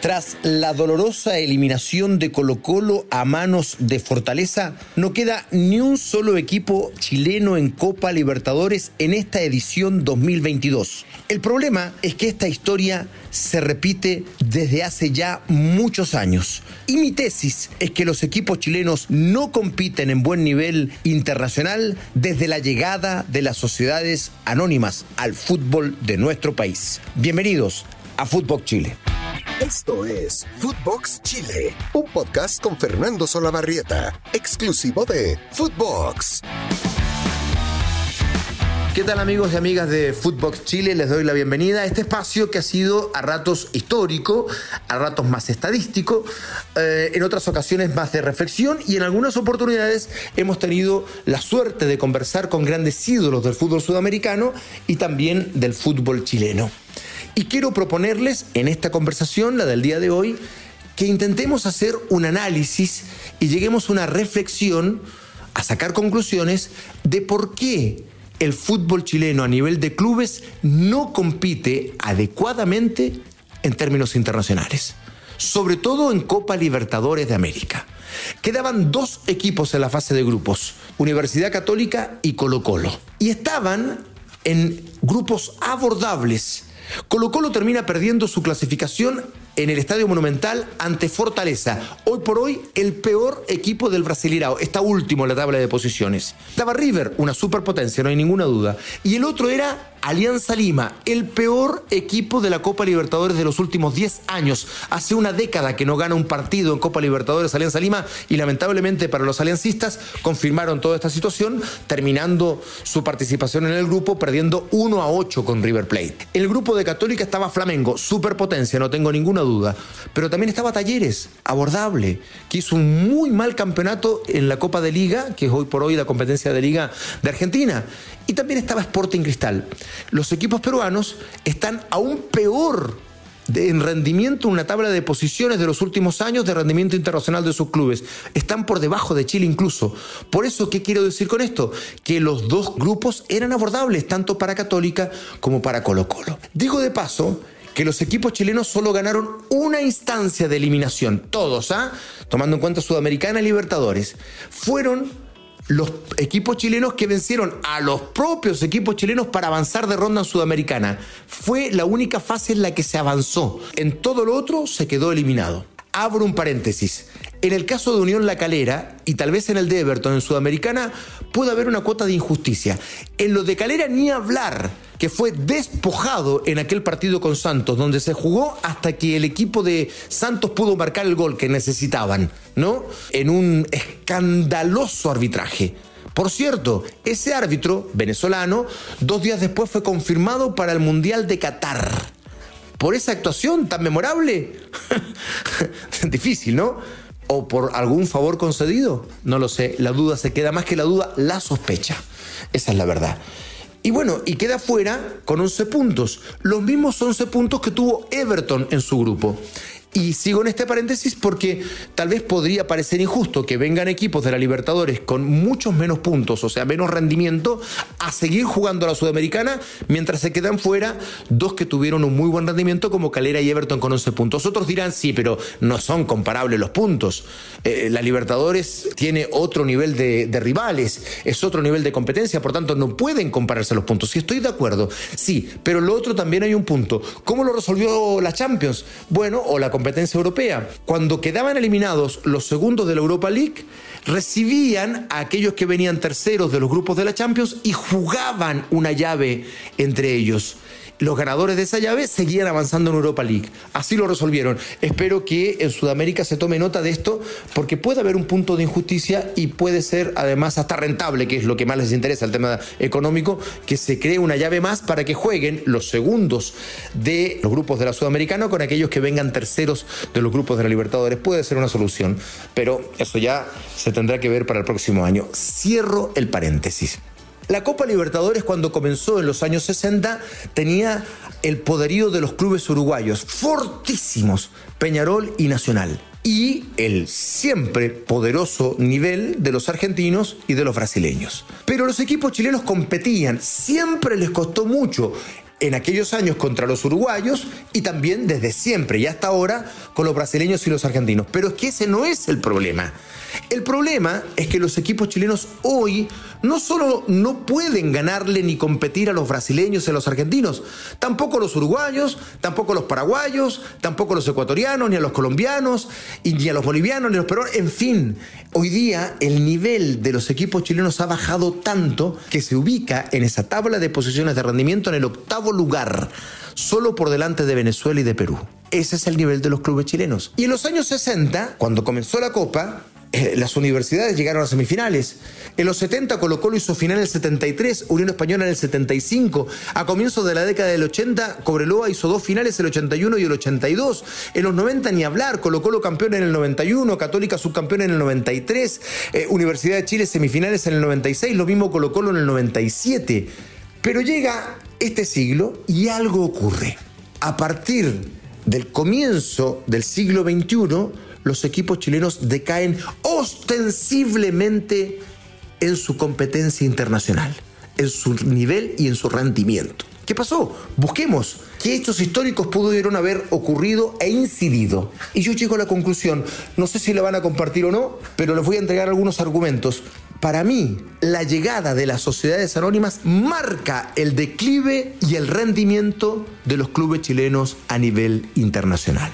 Tras la dolorosa eliminación de Colo Colo a manos de Fortaleza, no queda ni un solo equipo chileno en Copa Libertadores en esta edición 2022. El problema es que esta historia se repite desde hace ya muchos años. Y mi tesis es que los equipos chilenos no compiten en buen nivel internacional desde la llegada de las sociedades anónimas al fútbol de nuestro país. Bienvenidos a Fútbol Chile. Esto es Footbox Chile, un podcast con Fernando Solabarrieta, exclusivo de Footbox. ¿Qué tal amigos y amigas de Footbox Chile? Les doy la bienvenida a este espacio que ha sido a ratos histórico, a ratos más estadístico, eh, en otras ocasiones más de reflexión y en algunas oportunidades hemos tenido la suerte de conversar con grandes ídolos del fútbol sudamericano y también del fútbol chileno. Y quiero proponerles en esta conversación, la del día de hoy, que intentemos hacer un análisis y lleguemos a una reflexión, a sacar conclusiones de por qué el fútbol chileno a nivel de clubes no compite adecuadamente en términos internacionales, sobre todo en Copa Libertadores de América. Quedaban dos equipos en la fase de grupos, Universidad Católica y Colo Colo, y estaban en grupos abordables Colo Colo termina perdiendo su clasificación en el Estadio Monumental ante Fortaleza. Hoy por hoy, el peor equipo del Brasileirao. Está último en la tabla de posiciones. Estaba River, una superpotencia, no hay ninguna duda. Y el otro era Alianza Lima, el peor equipo de la Copa Libertadores de los últimos 10 años. Hace una década que no gana un partido en Copa Libertadores Alianza Lima y lamentablemente para los aliancistas confirmaron toda esta situación, terminando su participación en el grupo perdiendo 1 a 8 con River Plate. El grupo de Católica estaba Flamengo, superpotencia, no tengo ninguna duda. Pero también estaba Talleres, abordable, que hizo un muy mal campeonato en la Copa de Liga, que es hoy por hoy la competencia de Liga de Argentina. Y también estaba Sporting Cristal. Los equipos peruanos están aún peor en rendimiento en una tabla de posiciones de los últimos años de rendimiento internacional de sus clubes. Están por debajo de Chile incluso. Por eso, ¿qué quiero decir con esto? Que los dos grupos eran abordables, tanto para Católica como para Colo Colo. Digo de paso que los equipos chilenos solo ganaron una instancia de eliminación, todos, ¿ah? Tomando en cuenta Sudamericana y Libertadores. Fueron los equipos chilenos que vencieron a los propios equipos chilenos para avanzar de ronda en Sudamericana. Fue la única fase en la que se avanzó. En todo lo otro se quedó eliminado. Abro un paréntesis. En el caso de Unión La Calera, y tal vez en el de Everton en Sudamericana, puede haber una cuota de injusticia. En lo de Calera ni hablar que fue despojado en aquel partido con Santos, donde se jugó hasta que el equipo de Santos pudo marcar el gol que necesitaban, ¿no? En un escandaloso arbitraje. Por cierto, ese árbitro venezolano dos días después fue confirmado para el Mundial de Qatar. Por esa actuación tan memorable. Difícil, ¿no? ¿O por algún favor concedido? No lo sé. La duda se queda más que la duda, la sospecha. Esa es la verdad. Y bueno, y queda fuera con 11 puntos, los mismos 11 puntos que tuvo Everton en su grupo. Y sigo en este paréntesis porque tal vez podría parecer injusto que vengan equipos de la Libertadores con muchos menos puntos, o sea, menos rendimiento, a seguir jugando a la Sudamericana, mientras se quedan fuera dos que tuvieron un muy buen rendimiento como Calera y Everton con 11 puntos. Otros dirán, sí, pero no son comparables los puntos. Eh, la Libertadores tiene otro nivel de, de rivales, es otro nivel de competencia, por tanto no pueden compararse los puntos. Sí, estoy de acuerdo, sí, pero lo otro también hay un punto. ¿Cómo lo resolvió la Champions? Bueno, o la competencia europea. Cuando quedaban eliminados los segundos de la Europa League, recibían a aquellos que venían terceros de los grupos de la Champions y jugaban una llave entre ellos los ganadores de esa llave seguían avanzando en Europa League. Así lo resolvieron. Espero que en Sudamérica se tome nota de esto porque puede haber un punto de injusticia y puede ser además hasta rentable, que es lo que más les interesa, el tema económico, que se cree una llave más para que jueguen los segundos de los grupos de la Sudamericana con aquellos que vengan terceros de los grupos de la Libertadores. Puede ser una solución, pero eso ya se tendrá que ver para el próximo año. Cierro el paréntesis. La Copa Libertadores cuando comenzó en los años 60 tenía el poderío de los clubes uruguayos, fortísimos, Peñarol y Nacional. Y el siempre poderoso nivel de los argentinos y de los brasileños. Pero los equipos chilenos competían, siempre les costó mucho en aquellos años contra los uruguayos y también desde siempre y hasta ahora con los brasileños y los argentinos. Pero es que ese no es el problema. El problema es que los equipos chilenos hoy no solo no pueden ganarle ni competir a los brasileños y a los argentinos, tampoco a los uruguayos, tampoco a los paraguayos, tampoco los ecuatorianos, ni a los colombianos, ni a los bolivianos, ni a los peruanos. En fin, hoy día el nivel de los equipos chilenos ha bajado tanto que se ubica en esa tabla de posiciones de rendimiento en el octavo lugar, solo por delante de Venezuela y de Perú. Ese es el nivel de los clubes chilenos. Y en los años 60, cuando comenzó la Copa, eh, las universidades llegaron a semifinales. En los 70 Colo Colo hizo final en el 73, Unión Española en el 75. A comienzos de la década del 80, Cobreloa hizo dos finales, el 81 y el 82. En los 90 ni hablar, Colo Colo campeón en el 91, Católica subcampeón en el 93, eh, Universidad de Chile semifinales en el 96, lo mismo Colo Colo en el 97. Pero llega este siglo y algo ocurre. A partir del comienzo del siglo XXI, los equipos chilenos decaen ostensiblemente en su competencia internacional, en su nivel y en su rendimiento. ¿Qué pasó? Busquemos qué hechos históricos pudieron haber ocurrido e incidido. Y yo llego a la conclusión, no sé si la van a compartir o no, pero les voy a entregar algunos argumentos. Para mí, la llegada de las sociedades anónimas marca el declive y el rendimiento de los clubes chilenos a nivel internacional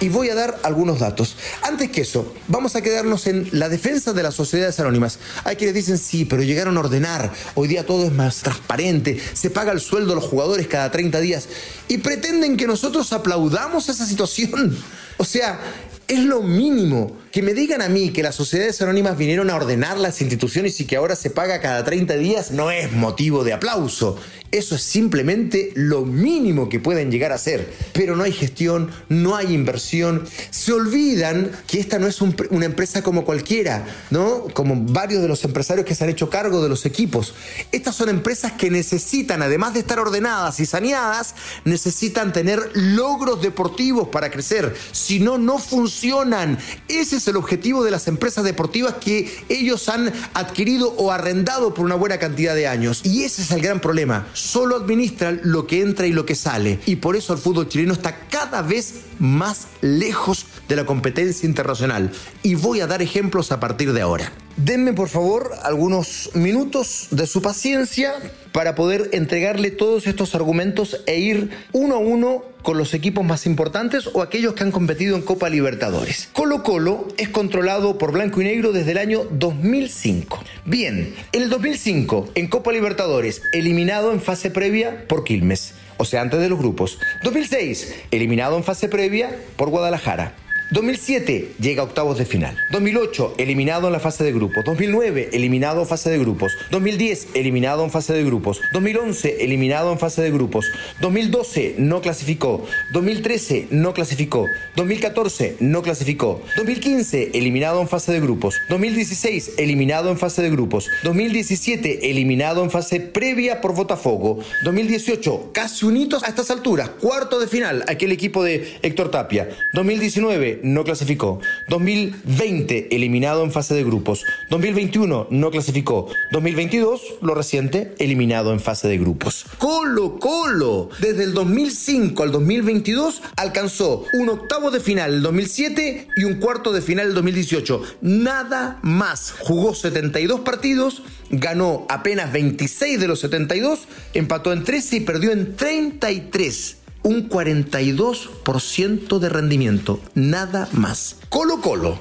y voy a dar algunos datos. Antes que eso, vamos a quedarnos en la defensa de las sociedades anónimas. Hay quienes dicen, sí, pero llegaron a ordenar, hoy día todo es más transparente, se paga el sueldo a los jugadores cada 30 días y pretenden que nosotros aplaudamos esa situación. O sea, es lo mínimo. Que me digan a mí que las sociedades anónimas vinieron a ordenar las instituciones y que ahora se paga cada 30 días no es motivo de aplauso. Eso es simplemente lo mínimo que pueden llegar a ser. Pero no hay gestión, no hay inversión. Se olvidan que esta no es una empresa como cualquiera, ¿no? Como varios de los empresarios que se han hecho cargo de los equipos. Estas son empresas que necesitan, además de estar ordenadas y saneadas, necesitan tener logros deportivos para crecer. Si no, no funcionan. Ese es el objetivo de las empresas deportivas que ellos han adquirido o arrendado por una buena cantidad de años. Y ese es el gran problema solo administran lo que entra y lo que sale. Y por eso el fútbol chileno está cada vez más lejos de la competencia internacional. Y voy a dar ejemplos a partir de ahora. Denme por favor algunos minutos de su paciencia para poder entregarle todos estos argumentos e ir uno a uno con los equipos más importantes o aquellos que han competido en Copa Libertadores. Colo Colo es controlado por Blanco y Negro desde el año 2005. Bien, en el 2005, en Copa Libertadores, eliminado en fase previa por Quilmes, o sea, antes de los grupos. 2006, eliminado en fase previa por Guadalajara. 2007 llega a octavos de final. 2008 eliminado en la fase de grupos. 2009 eliminado en fase de grupos. 2010 eliminado en fase de grupos. 2011 eliminado en fase de grupos. 2012 no clasificó. 2013 no clasificó. 2014 no clasificó. 2015 eliminado en fase de grupos. 2016 eliminado en fase de grupos. 2017 eliminado en fase previa por Botafogo. 2018 casi unitos a estas alturas. Cuarto de final aquel equipo de Héctor Tapia. 2019 no clasificó. 2020 eliminado en fase de grupos. 2021 no clasificó. 2022, lo reciente, eliminado en fase de grupos. Colo Colo, desde el 2005 al 2022 alcanzó un octavo de final el 2007 y un cuarto de final el 2018. Nada más. Jugó 72 partidos, ganó apenas 26 de los 72, empató en 13 y perdió en 33 un 42% de rendimiento, nada más. Colo Colo,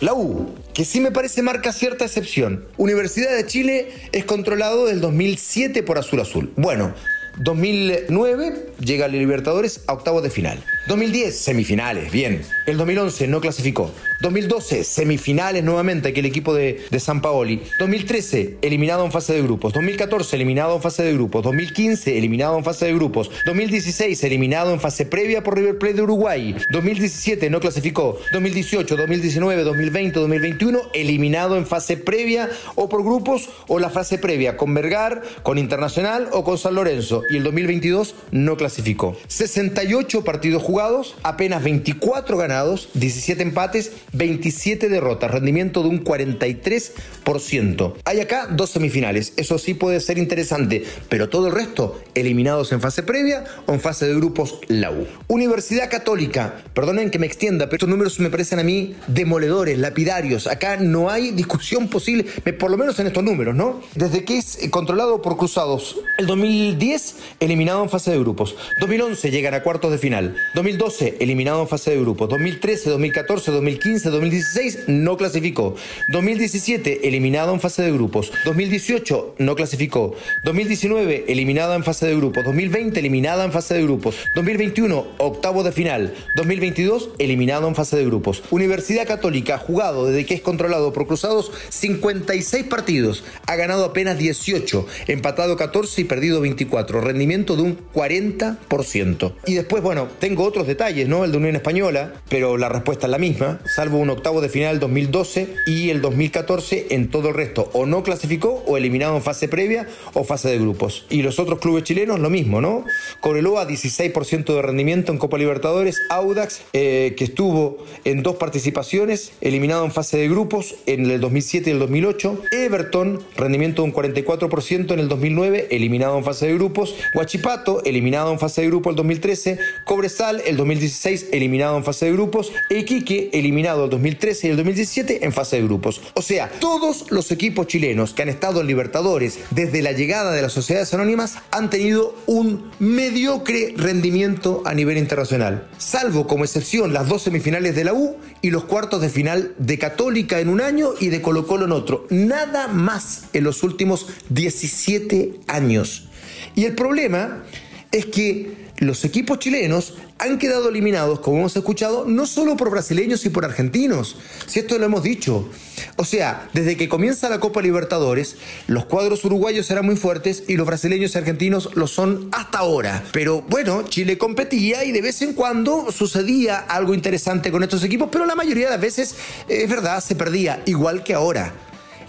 la U, que sí me parece marca cierta excepción. Universidad de Chile es controlado del 2007 por Azul Azul. Bueno, 2009 llega a Libertadores a octavos de final. 2010, semifinales, bien. El 2011 no clasificó. 2012, semifinales nuevamente, aquel equipo de, de San Paoli. 2013, eliminado en fase de grupos. 2014, eliminado en fase de grupos. 2015, eliminado en fase de grupos. 2016, eliminado en fase previa por River Plate de Uruguay. 2017, no clasificó. 2018, 2019, 2020, 2021, eliminado en fase previa o por grupos o la fase previa con Vergar, con Internacional o con San Lorenzo. Y el 2022 no clasificó. 68 partidos jugados, apenas 24 ganados, 17 empates, 27 derrotas, rendimiento de un 43%. Hay acá dos semifinales, eso sí puede ser interesante, pero todo el resto eliminados en fase previa o en fase de grupos la U. Universidad Católica, perdonen que me extienda, pero estos números me parecen a mí demoledores, lapidarios. Acá no hay discusión posible, por lo menos en estos números, ¿no? Desde que es controlado por Cruzados, el 2010 eliminado en fase de grupos, 2011 llegan a cuartos de final, 2012 eliminado en fase de grupos, 2013, 2014, 2015, 2016 no clasificó, 2017 eliminado en fase de grupos, 2018 no clasificó, 2019 eliminado en fase de grupos, 2020 eliminada en fase de grupos, 2021 octavo de final, 2022 eliminado en fase de grupos. Universidad Católica ha jugado desde que es controlado por Cruzados 56 partidos, ha ganado apenas 18, empatado 14 y perdido 24, rendimiento de un 40%. Y después, bueno, tengo otros detalles, ¿no? El de Unión Española, pero la respuesta es la misma, salvo un octavo de final 2012 y el 2014 en todo el resto, o no clasificó o eliminado en fase previa o fase de grupos. Y los otros clubes chilenos lo mismo, ¿no? Cobreloa 16% de rendimiento en Copa Libertadores, Audax eh, que estuvo en dos participaciones, eliminado en fase de grupos en el 2007 y el 2008, Everton rendimiento de un 44% en el 2009, eliminado en fase de grupos, Huachipato eliminado en fase de grupo el 2013, Cobresal el 2016 eliminado en fase de grupos, Iquique eliminado el 2013 y el 2017 en fase de grupos. O sea, todos los equipos chilenos que han estado en Libertadores desde la llegada de las sociedades anónimas han tenido un mediocre rendimiento a nivel internacional, salvo como excepción las dos semifinales de la U y los cuartos de final de Católica en un año y de Colo Colo en otro. Nada más en los últimos 17 años. Y el problema es que los equipos chilenos han quedado eliminados, como hemos escuchado, no solo por brasileños y por argentinos, si esto lo hemos dicho. O sea, desde que comienza la Copa Libertadores, los cuadros uruguayos eran muy fuertes y los brasileños y argentinos lo son hasta ahora. Pero bueno, Chile competía y de vez en cuando sucedía algo interesante con estos equipos, pero la mayoría de las veces, es verdad, se perdía, igual que ahora.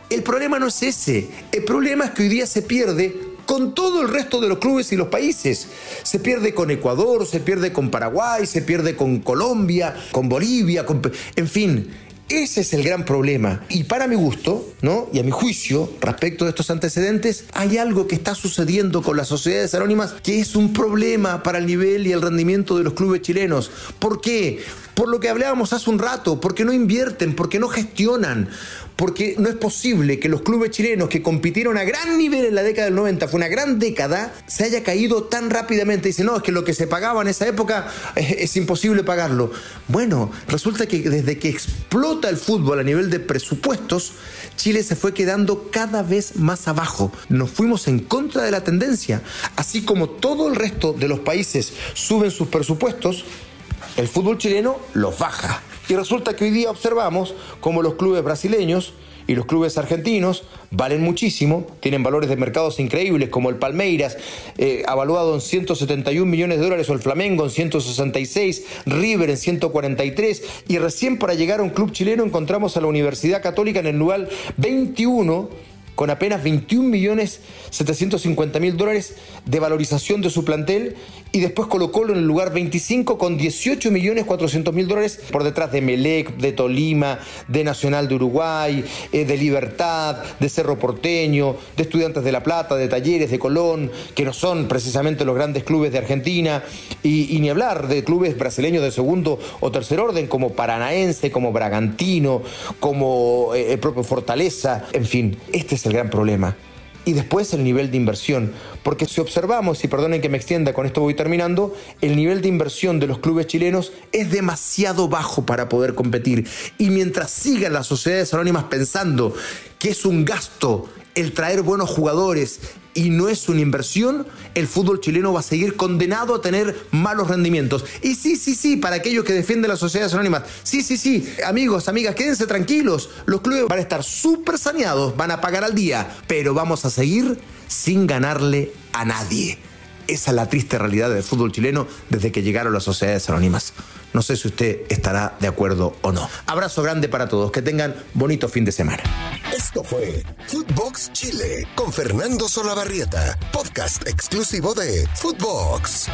El problema no es ese, el problema es que hoy día se pierde con todo el resto de los clubes y los países. Se pierde con Ecuador, se pierde con Paraguay, se pierde con Colombia, con Bolivia, en fin. Ese es el gran problema. Y para mi gusto, ¿no? Y a mi juicio, respecto de estos antecedentes, hay algo que está sucediendo con las sociedades anónimas que es un problema para el nivel y el rendimiento de los clubes chilenos. ¿Por qué? Por lo que hablábamos hace un rato, porque no invierten, porque no gestionan, porque no es posible que los clubes chilenos que compitieron a gran nivel en la década del 90, fue una gran década, se haya caído tan rápidamente. Dice, no, es que lo que se pagaba en esa época es, es imposible pagarlo. Bueno, resulta que desde que explota el fútbol a nivel de presupuestos, Chile se fue quedando cada vez más abajo. Nos fuimos en contra de la tendencia. Así como todo el resto de los países suben sus presupuestos, el fútbol chileno los baja. Y resulta que hoy día observamos como los clubes brasileños y los clubes argentinos valen muchísimo, tienen valores de mercados increíbles como el Palmeiras, eh, avaluado en 171 millones de dólares, o el Flamengo en 166, River en 143, y recién para llegar a un club chileno encontramos a la Universidad Católica en el lugar 21 con apenas 21 millones 750 mil dólares de valorización de su plantel y después colocó en el lugar 25 con 18 millones 400 mil dólares por detrás de Melec, de Tolima, de Nacional de Uruguay, eh, de Libertad, de Cerro Porteño, de Estudiantes de La Plata, de Talleres, de Colón, que no son precisamente los grandes clubes de Argentina, y, ni hablar de clubes brasileños de segundo o tercer orden como Paranaense, como Bragantino, como eh, el propio Fortaleza, en fin, este es el gran problema y después el nivel de inversión. Porque si observamos, y perdonen que me extienda, con esto voy terminando, el nivel de inversión de los clubes chilenos es demasiado bajo para poder competir. Y mientras sigan las sociedades anónimas pensando que es un gasto el traer buenos jugadores y no es una inversión, el fútbol chileno va a seguir condenado a tener malos rendimientos. Y sí, sí, sí, para aquellos que defienden las sociedades anónimas, sí, sí, sí, amigos, amigas, quédense tranquilos, los clubes van a estar súper saneados, van a pagar al día, pero vamos a seguir sin ganarle a nadie. Esa es la triste realidad del fútbol chileno desde que llegaron las sociedades anónimas. No sé si usted estará de acuerdo o no. Abrazo grande para todos, que tengan bonito fin de semana. Esto fue Footbox Chile con Fernando Solabarrieta, podcast exclusivo de Footbox.